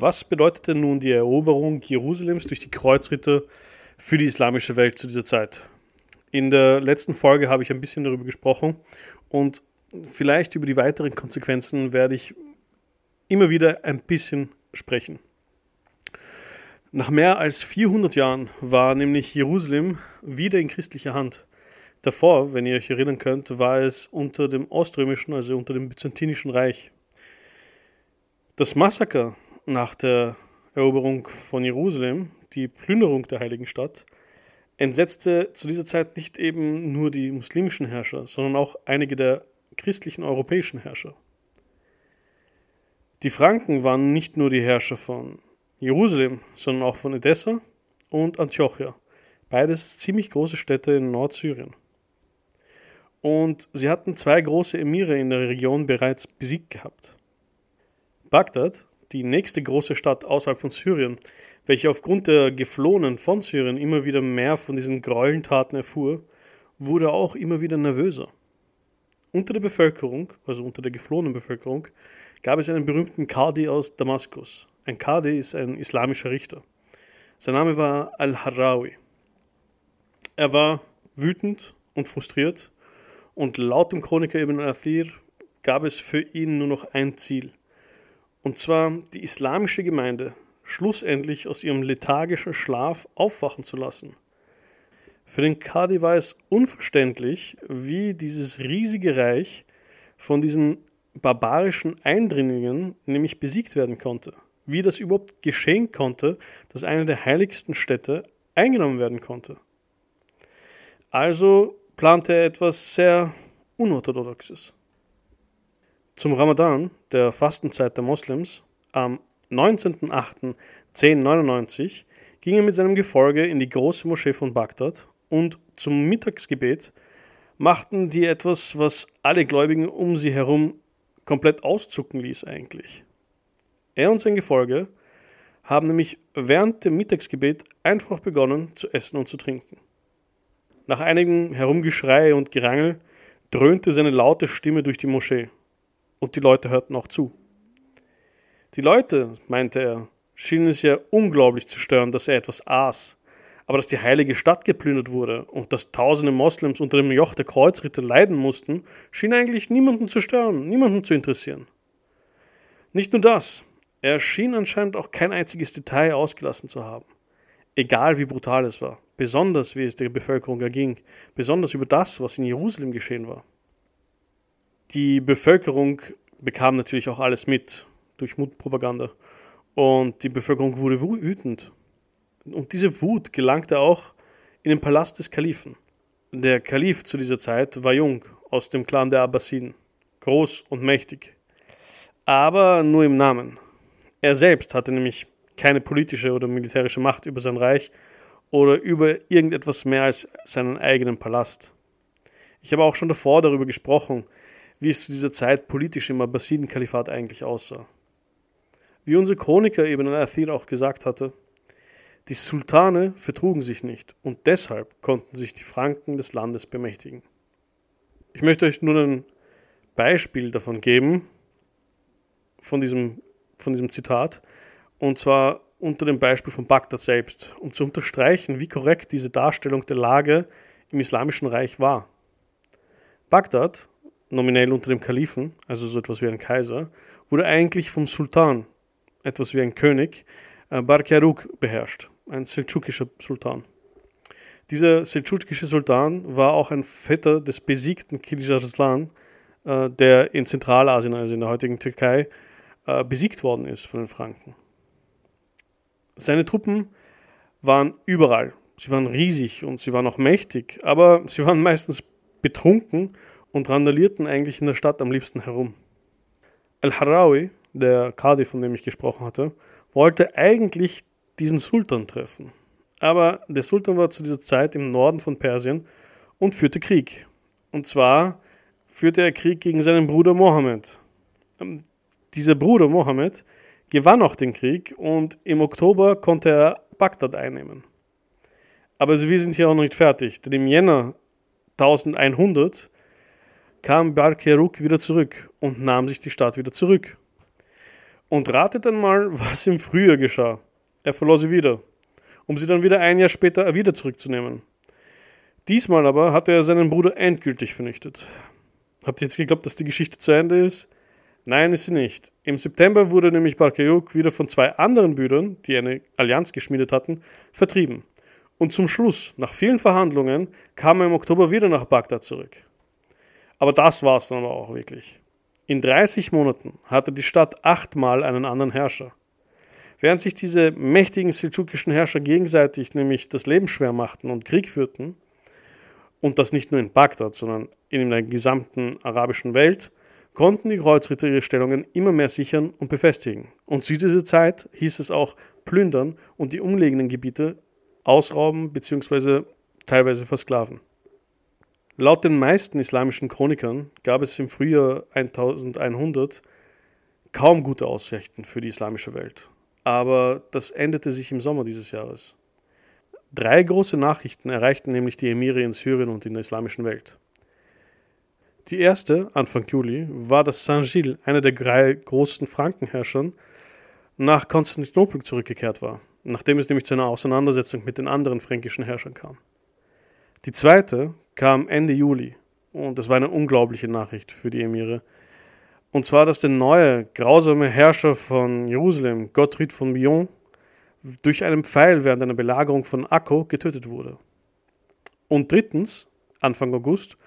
Was bedeutete nun die Eroberung Jerusalems durch die Kreuzritter für die islamische Welt zu dieser Zeit? In der letzten Folge habe ich ein bisschen darüber gesprochen und vielleicht über die weiteren Konsequenzen werde ich immer wieder ein bisschen sprechen. Nach mehr als 400 Jahren war nämlich Jerusalem wieder in christlicher Hand. Davor, wenn ihr euch erinnern könnt, war es unter dem Oströmischen, also unter dem Byzantinischen Reich. Das Massaker nach der Eroberung von Jerusalem, die Plünderung der heiligen Stadt, entsetzte zu dieser Zeit nicht eben nur die muslimischen Herrscher, sondern auch einige der christlichen europäischen Herrscher. Die Franken waren nicht nur die Herrscher von Jerusalem, sondern auch von Edessa und Antiochia, beides ziemlich große Städte in Nordsyrien. Und sie hatten zwei große Emire in der Region bereits besiegt gehabt. Bagdad, die nächste große Stadt außerhalb von Syrien, welche aufgrund der Geflohenen von Syrien immer wieder mehr von diesen Gräueltaten erfuhr, wurde auch immer wieder nervöser. Unter der Bevölkerung, also unter der geflohenen Bevölkerung, gab es einen berühmten Kadi aus Damaskus. Ein Kadi ist ein islamischer Richter. Sein Name war Al-Harawi. Er war wütend und frustriert und laut dem Chroniker Ibn Athir gab es für ihn nur noch ein Ziel. Und zwar die islamische Gemeinde schlussendlich aus ihrem lethargischen Schlaf aufwachen zu lassen. Für den Kadi war es unverständlich, wie dieses riesige Reich von diesen barbarischen Eindringlingen nämlich besiegt werden konnte. Wie das überhaupt geschehen konnte, dass eine der heiligsten Städte eingenommen werden konnte. Also plante er etwas sehr Unorthodoxes. Zum Ramadan, der Fastenzeit der Moslems, am 19.08.1099 ging er mit seinem Gefolge in die große Moschee von Bagdad und zum Mittagsgebet machten die etwas, was alle Gläubigen um sie herum komplett auszucken ließ eigentlich. Er und sein Gefolge haben nämlich während dem Mittagsgebet einfach begonnen zu essen und zu trinken. Nach einigem Herumgeschrei und Gerangel dröhnte seine laute Stimme durch die Moschee und die Leute hörten auch zu. Die Leute, meinte er, schienen es ja unglaublich zu stören, dass er etwas aß, aber dass die heilige Stadt geplündert wurde und dass tausende Moslems unter dem Joch der Kreuzritter leiden mussten, schien eigentlich niemanden zu stören, niemanden zu interessieren. Nicht nur das, er schien anscheinend auch kein einziges Detail ausgelassen zu haben. Egal wie brutal es war, besonders wie es der Bevölkerung erging, besonders über das, was in Jerusalem geschehen war. Die Bevölkerung bekam natürlich auch alles mit durch Mutpropaganda und die Bevölkerung wurde wütend. Und diese Wut gelangte auch in den Palast des Kalifen. Der Kalif zu dieser Zeit war jung, aus dem Clan der Abbasiden, groß und mächtig. Aber nur im Namen. Er selbst hatte nämlich keine politische oder militärische Macht über sein Reich oder über irgendetwas mehr als seinen eigenen Palast. Ich habe auch schon davor darüber gesprochen, wie es zu dieser Zeit politisch im Abbasiden-Kalifat eigentlich aussah. Wie unser Chroniker Ibn al-Athir auch gesagt hatte, die Sultane vertrugen sich nicht und deshalb konnten sich die Franken des Landes bemächtigen. Ich möchte euch nur ein Beispiel davon geben, von diesem, von diesem Zitat, und zwar unter dem Beispiel von Bagdad selbst, um zu unterstreichen, wie korrekt diese Darstellung der Lage im Islamischen Reich war. Bagdad, nominell unter dem Kalifen, also so etwas wie ein Kaiser, wurde eigentlich vom Sultan, etwas wie ein König, äh, Barkaruk beherrscht, ein seldschukischer Sultan. Dieser seldschukische Sultan war auch ein Vetter des besiegten Kilij Arslan, äh, der in Zentralasien, also in der heutigen Türkei, äh, besiegt worden ist von den Franken. Seine Truppen waren überall. Sie waren riesig und sie waren auch mächtig, aber sie waren meistens betrunken und randalierten eigentlich in der Stadt am liebsten herum. Al-Harawi, der Kadi, von dem ich gesprochen hatte, wollte eigentlich diesen Sultan treffen. Aber der Sultan war zu dieser Zeit im Norden von Persien und führte Krieg. Und zwar führte er Krieg gegen seinen Bruder Mohammed. Ähm, dieser Bruder Mohammed gewann auch den Krieg und im Oktober konnte er Bagdad einnehmen. Aber wir sind hier auch noch nicht fertig, denn im Jänner 1100 kam Barkeruk wieder zurück und nahm sich die Stadt wieder zurück. Und ratet dann mal, was im Frühjahr geschah. Er verlor sie wieder, um sie dann wieder ein Jahr später wieder zurückzunehmen. Diesmal aber hatte er seinen Bruder endgültig vernichtet. Habt ihr jetzt geglaubt, dass die Geschichte zu Ende ist? Nein, ist sie nicht. Im September wurde nämlich Barkayuk wieder von zwei anderen Brüdern, die eine Allianz geschmiedet hatten, vertrieben. Und zum Schluss, nach vielen Verhandlungen, kam er im Oktober wieder nach Bagdad zurück. Aber das war es dann aber auch wirklich. In 30 Monaten hatte die Stadt achtmal einen anderen Herrscher. Während sich diese mächtigen seldschukischen Herrscher gegenseitig nämlich das Leben schwer machten und Krieg führten, und das nicht nur in Bagdad, sondern in der gesamten arabischen Welt, konnten die Kreuzritter ihre Stellungen immer mehr sichern und befestigen. Und zu dieser Zeit hieß es auch plündern und die umliegenden Gebiete ausrauben bzw. teilweise versklaven. Laut den meisten islamischen Chronikern gab es im Frühjahr 1100 kaum gute Aussichten für die islamische Welt. Aber das änderte sich im Sommer dieses Jahres. Drei große Nachrichten erreichten nämlich die Emire in Syrien und in der islamischen Welt. Die erste, Anfang Juli, war, dass Saint-Gilles, einer der drei großen Frankenherrschern, nach Konstantinopel zurückgekehrt war, nachdem es nämlich zu einer Auseinandersetzung mit den anderen fränkischen Herrschern kam. Die zweite kam Ende Juli und das war eine unglaubliche Nachricht für die Emire. Und zwar, dass der neue, grausame Herrscher von Jerusalem, Gottfried von Billon, durch einen Pfeil während einer Belagerung von Akko getötet wurde. Und drittens, Anfang August,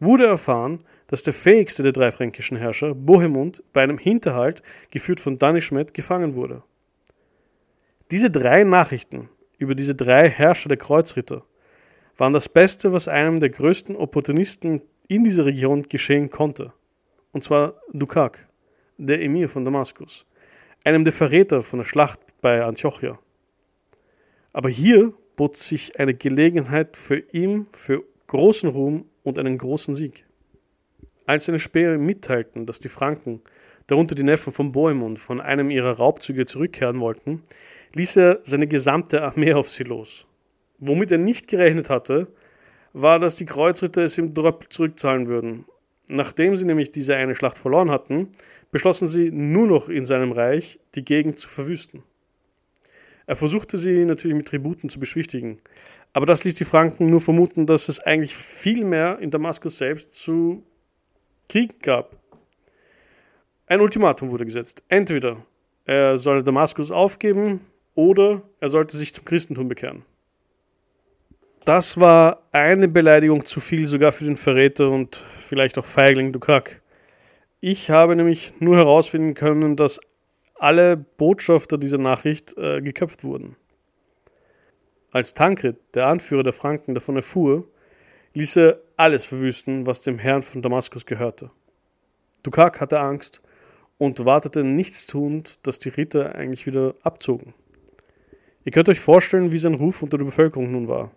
wurde erfahren, dass der fähigste der drei fränkischen Herrscher, Bohemund, bei einem Hinterhalt, geführt von Danischmet, gefangen wurde. Diese drei Nachrichten über diese drei Herrscher der Kreuzritter waren das Beste, was einem der größten Opportunisten in dieser Region geschehen konnte. Und zwar Dukak, der Emir von Damaskus, einem der Verräter von der Schlacht bei Antiochia. Aber hier bot sich eine Gelegenheit für ihn für großen Ruhm und einen großen Sieg. Als seine Späher mitteilten, dass die Franken, darunter die Neffen von Bohemund, von einem ihrer Raubzüge zurückkehren wollten, ließ er seine gesamte Armee auf sie los. Womit er nicht gerechnet hatte, war, dass die Kreuzritter es ihm zurückzahlen würden. Nachdem sie nämlich diese eine Schlacht verloren hatten, beschlossen sie nur noch in seinem Reich die Gegend zu verwüsten. Er versuchte sie natürlich mit Tributen zu beschwichtigen, aber das ließ die Franken nur vermuten, dass es eigentlich viel mehr in Damaskus selbst zu Krieg gab. Ein Ultimatum wurde gesetzt. Entweder er solle Damaskus aufgeben oder er sollte sich zum Christentum bekehren. Das war eine Beleidigung zu viel, sogar für den Verräter und vielleicht auch Feigling Dukak. Ich habe nämlich nur herausfinden können, dass alle Botschafter dieser Nachricht äh, geköpft wurden. Als Tankred, der Anführer der Franken, davon erfuhr, ließ er alles verwüsten, was dem Herrn von Damaskus gehörte. Dukak hatte Angst und wartete nichtstuend, dass die Ritter eigentlich wieder abzogen. Ihr könnt euch vorstellen, wie sein Ruf unter der Bevölkerung nun war.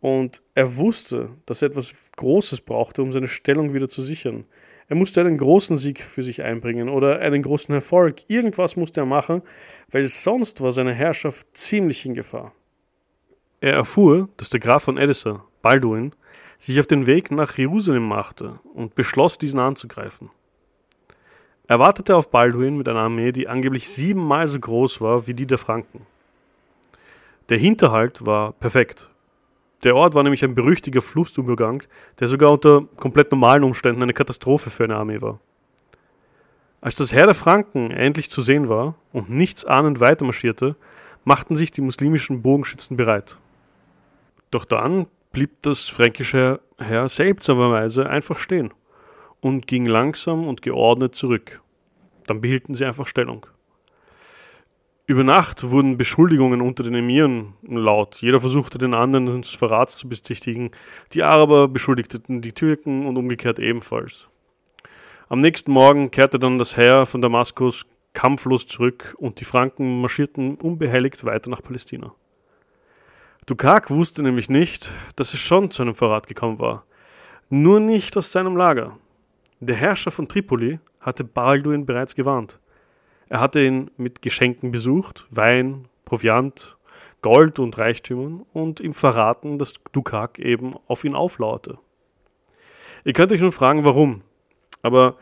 Und er wusste, dass er etwas Großes brauchte, um seine Stellung wieder zu sichern. Er musste einen großen Sieg für sich einbringen oder einen großen Erfolg. Irgendwas musste er machen, weil sonst war seine Herrschaft ziemlich in Gefahr. Er erfuhr, dass der Graf von Edessa, Balduin, sich auf den Weg nach Jerusalem machte und beschloss, diesen anzugreifen. Er wartete auf Balduin mit einer Armee, die angeblich siebenmal so groß war wie die der Franken. Der Hinterhalt war perfekt, der Ort war nämlich ein berüchtiger Flussübergang, der sogar unter komplett normalen Umständen eine Katastrophe für eine Armee war. Als das Heer der Franken endlich zu sehen war und nichts ahnend weitermarschierte, machten sich die muslimischen Bogenschützen bereit. Doch dann blieb das fränkische Heer seltsamerweise einfach stehen und ging langsam und geordnet zurück. Dann behielten sie einfach Stellung. Über Nacht wurden Beschuldigungen unter den Emiren laut. Jeder versuchte den anderen des Verrats zu bezichtigen. Die Araber beschuldigten die Türken und umgekehrt ebenfalls. Am nächsten Morgen kehrte dann das Heer von Damaskus kampflos zurück und die Franken marschierten unbehelligt weiter nach Palästina. Dukak wusste nämlich nicht, dass es schon zu einem Verrat gekommen war. Nur nicht aus seinem Lager. Der Herrscher von Tripoli hatte Balduin bereits gewarnt. Er hatte ihn mit Geschenken besucht, Wein, Proviant, Gold und Reichtümern und ihm verraten, dass Dukak eben auf ihn auflauerte. Ihr könnt euch nun fragen, warum. Aber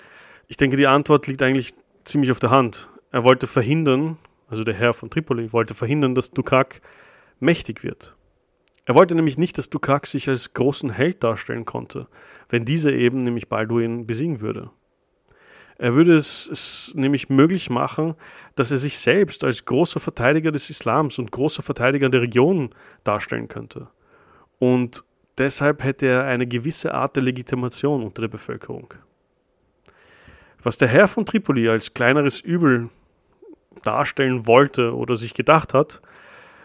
ich denke, die Antwort liegt eigentlich ziemlich auf der Hand. er wollte verhindern, also der Herr von Tripoli wollte verhindern, dass Dukak mächtig wird. Er wollte nämlich nicht, dass Dukak sich als großen Held darstellen konnte, wenn dieser eben nämlich Balduin besiegen würde. Er würde es, es, nämlich möglich machen, dass er sich selbst als großer Verteidiger des Islams und großer Verteidiger der Region darstellen könnte. Und deshalb hätte er eine gewisse Art der Legitimation unter der Bevölkerung. Was der Herr von Tripoli als kleineres Übel darstellen wollte oder sich gedacht hat,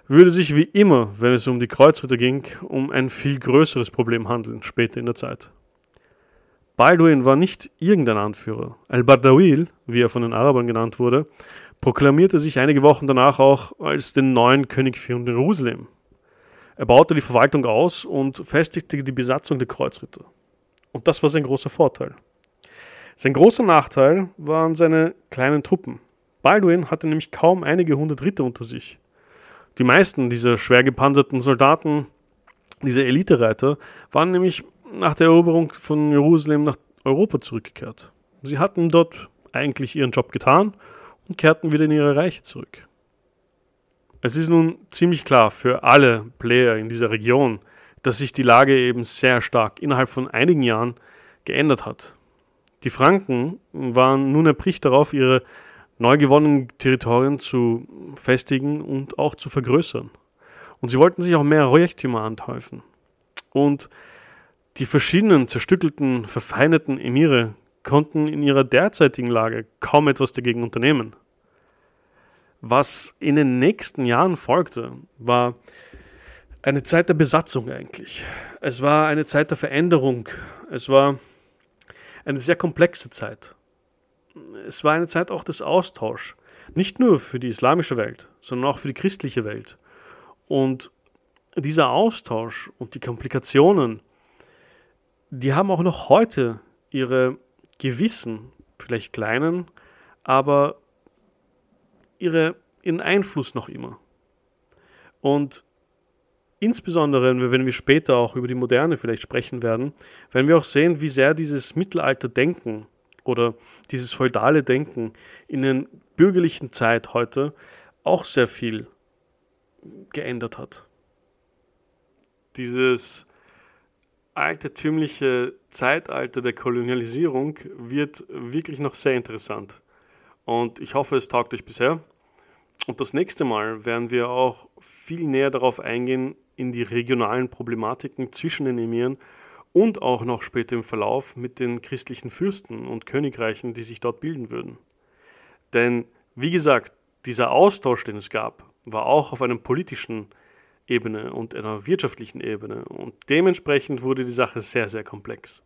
würde sich wie immer, wenn es um die Kreuzritter ging, um ein viel größeres Problem handeln später in der Zeit. Balduin war nicht irgendein Anführer. Al-Bardawil, wie er von den Arabern genannt wurde, proklamierte sich einige Wochen danach auch als den neuen König von Jerusalem. Er baute die Verwaltung aus und festigte die Besatzung der Kreuzritter. Und das war sein großer Vorteil. Sein großer Nachteil waren seine kleinen Truppen. Balduin hatte nämlich kaum einige hundert Ritter unter sich. Die meisten dieser schwer gepanzerten Soldaten, diese Elitereiter, waren nämlich nach der Eroberung von Jerusalem nach Europa zurückgekehrt. Sie hatten dort eigentlich ihren Job getan und kehrten wieder in ihre Reiche zurück. Es ist nun ziemlich klar für alle Player in dieser Region, dass sich die Lage eben sehr stark innerhalb von einigen Jahren geändert hat. Die Franken waren nun erbricht darauf, ihre neu gewonnenen Territorien zu festigen und auch zu vergrößern. Und sie wollten sich auch mehr Reichtümer anhäufen. Und die verschiedenen zerstückelten, verfeindeten Emire konnten in ihrer derzeitigen Lage kaum etwas dagegen unternehmen. Was in den nächsten Jahren folgte, war eine Zeit der Besatzung eigentlich. Es war eine Zeit der Veränderung. Es war eine sehr komplexe Zeit. Es war eine Zeit auch des Austauschs. Nicht nur für die islamische Welt, sondern auch für die christliche Welt. Und dieser Austausch und die Komplikationen, die haben auch noch heute ihre gewissen, vielleicht kleinen, aber ihre, ihren Einfluss noch immer. Und insbesondere, wenn wir später auch über die Moderne vielleicht sprechen werden, werden wir auch sehen, wie sehr dieses Mittelalter-Denken oder dieses feudale Denken in der bürgerlichen Zeit heute auch sehr viel geändert hat. Dieses altertümliche Zeitalter der Kolonialisierung wird wirklich noch sehr interessant. Und ich hoffe, es taugt euch bisher. Und das nächste Mal werden wir auch viel näher darauf eingehen, in die regionalen Problematiken zwischen den Emiren und auch noch später im Verlauf mit den christlichen Fürsten und Königreichen, die sich dort bilden würden. Denn, wie gesagt, dieser Austausch, den es gab, war auch auf einem politischen Ebene und einer wirtschaftlichen Ebene. Und dementsprechend wurde die Sache sehr, sehr komplex.